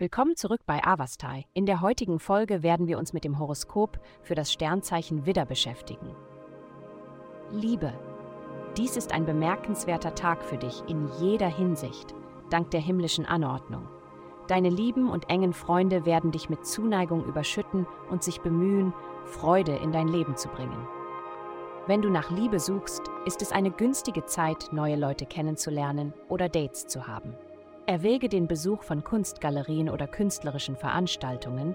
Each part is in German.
Willkommen zurück bei Avastai. In der heutigen Folge werden wir uns mit dem Horoskop für das Sternzeichen Widder beschäftigen. Liebe. Dies ist ein bemerkenswerter Tag für dich in jeder Hinsicht, dank der himmlischen Anordnung. Deine lieben und engen Freunde werden dich mit Zuneigung überschütten und sich bemühen, Freude in dein Leben zu bringen. Wenn du nach Liebe suchst, ist es eine günstige Zeit, neue Leute kennenzulernen oder Dates zu haben. Erwäge den Besuch von Kunstgalerien oder künstlerischen Veranstaltungen,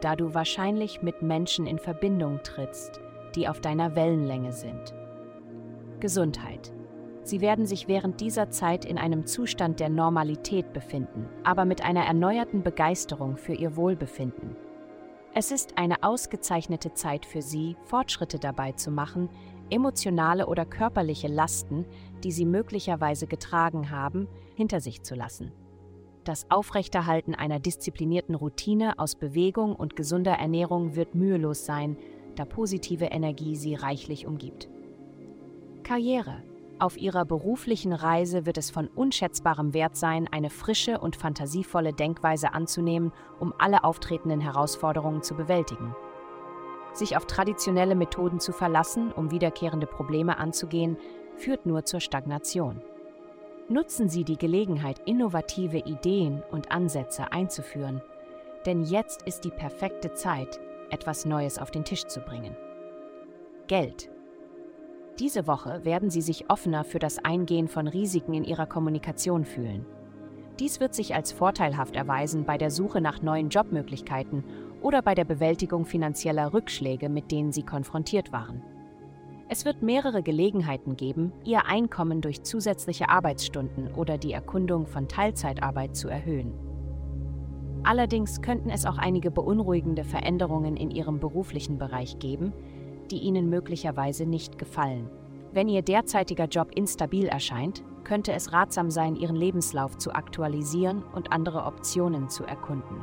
da du wahrscheinlich mit Menschen in Verbindung trittst, die auf deiner Wellenlänge sind. Gesundheit. Sie werden sich während dieser Zeit in einem Zustand der Normalität befinden, aber mit einer erneuerten Begeisterung für ihr Wohlbefinden. Es ist eine ausgezeichnete Zeit für Sie, Fortschritte dabei zu machen, emotionale oder körperliche Lasten, die Sie möglicherweise getragen haben, hinter sich zu lassen. Das Aufrechterhalten einer disziplinierten Routine aus Bewegung und gesunder Ernährung wird mühelos sein, da positive Energie Sie reichlich umgibt. Karriere. Auf Ihrer beruflichen Reise wird es von unschätzbarem Wert sein, eine frische und fantasievolle Denkweise anzunehmen, um alle auftretenden Herausforderungen zu bewältigen. Sich auf traditionelle Methoden zu verlassen, um wiederkehrende Probleme anzugehen, führt nur zur Stagnation. Nutzen Sie die Gelegenheit, innovative Ideen und Ansätze einzuführen, denn jetzt ist die perfekte Zeit, etwas Neues auf den Tisch zu bringen. Geld. Diese Woche werden Sie sich offener für das Eingehen von Risiken in Ihrer Kommunikation fühlen. Dies wird sich als vorteilhaft erweisen bei der Suche nach neuen Jobmöglichkeiten oder bei der Bewältigung finanzieller Rückschläge, mit denen Sie konfrontiert waren. Es wird mehrere Gelegenheiten geben, Ihr Einkommen durch zusätzliche Arbeitsstunden oder die Erkundung von Teilzeitarbeit zu erhöhen. Allerdings könnten es auch einige beunruhigende Veränderungen in Ihrem beruflichen Bereich geben, die Ihnen möglicherweise nicht gefallen. Wenn Ihr derzeitiger Job instabil erscheint, könnte es ratsam sein, Ihren Lebenslauf zu aktualisieren und andere Optionen zu erkunden.